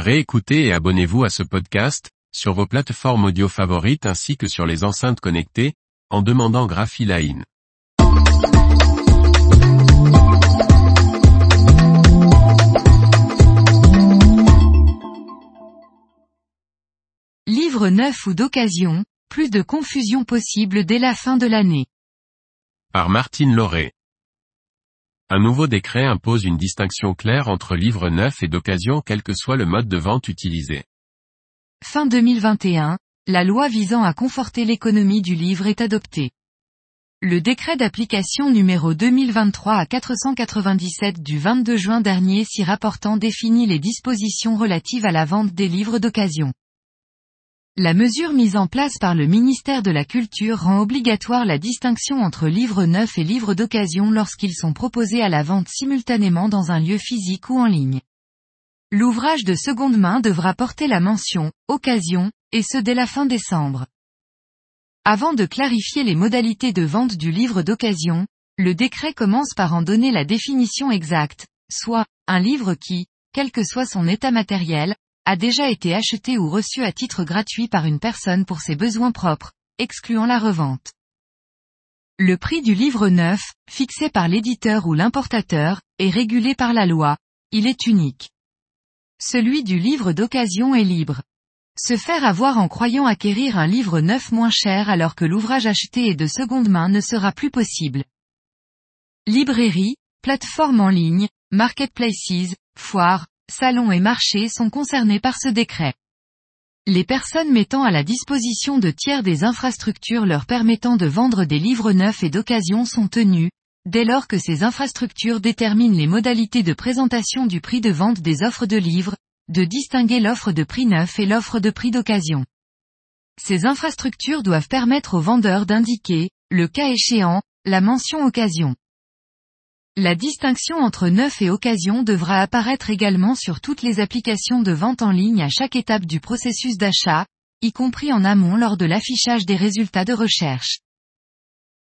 Réécoutez et abonnez-vous à ce podcast, sur vos plateformes audio favorites ainsi que sur les enceintes connectées, en demandant Graphiline. Livre neuf ou d'occasion, plus de confusion possible dès la fin de l'année. Par Martine Lauré. Un nouveau décret impose une distinction claire entre livre neuf et d'occasion quel que soit le mode de vente utilisé. Fin 2021, la loi visant à conforter l'économie du livre est adoptée. Le décret d'application numéro 2023 à 497 du 22 juin dernier s'y rapportant définit les dispositions relatives à la vente des livres d'occasion. La mesure mise en place par le ministère de la Culture rend obligatoire la distinction entre livres neufs et livres d'occasion lorsqu'ils sont proposés à la vente simultanément dans un lieu physique ou en ligne. L'ouvrage de seconde main devra porter la mention « occasion » et ce dès la fin décembre. Avant de clarifier les modalités de vente du livre d'occasion, le décret commence par en donner la définition exacte, soit, un livre qui, quel que soit son état matériel, a déjà été acheté ou reçu à titre gratuit par une personne pour ses besoins propres, excluant la revente. Le prix du livre neuf, fixé par l'éditeur ou l'importateur, est régulé par la loi, il est unique. Celui du livre d'occasion est libre. Se faire avoir en croyant acquérir un livre neuf moins cher alors que l'ouvrage acheté est de seconde main ne sera plus possible. Librairie, plateforme en ligne, marketplaces, foires, salons et marchés sont concernés par ce décret. Les personnes mettant à la disposition de tiers des infrastructures leur permettant de vendre des livres neufs et d'occasion sont tenues, dès lors que ces infrastructures déterminent les modalités de présentation du prix de vente des offres de livres, de distinguer l'offre de prix neuf et l'offre de prix d'occasion. Ces infrastructures doivent permettre aux vendeurs d'indiquer, le cas échéant, la mention occasion. La distinction entre neuf et occasion devra apparaître également sur toutes les applications de vente en ligne à chaque étape du processus d'achat, y compris en amont lors de l'affichage des résultats de recherche.